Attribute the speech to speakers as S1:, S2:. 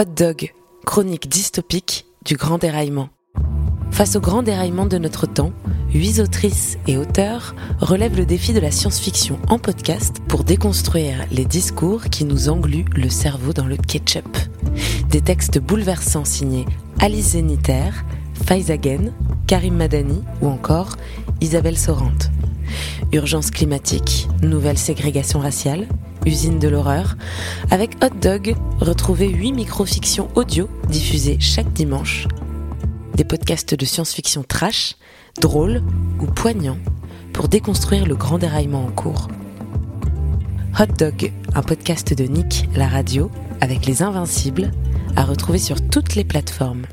S1: Hot Dog, chronique dystopique du grand déraillement. Face au grand déraillement de notre temps, huit autrices et auteurs relèvent le défi de la science-fiction en podcast pour déconstruire les discours qui nous engluent le cerveau dans le ketchup. Des textes bouleversants signés Alice Zeniter, Faizagen, Karim Madani ou encore Isabelle Sorante. Urgence climatique, nouvelle ségrégation raciale, usine de l'horreur. Avec Hot Dog, retrouvez 8 micro-fictions audio diffusées chaque dimanche. Des podcasts de science-fiction trash, drôles ou poignants pour déconstruire le grand déraillement en cours. Hot Dog, un podcast de Nick, la radio, avec les Invincibles, à retrouver sur toutes les plateformes.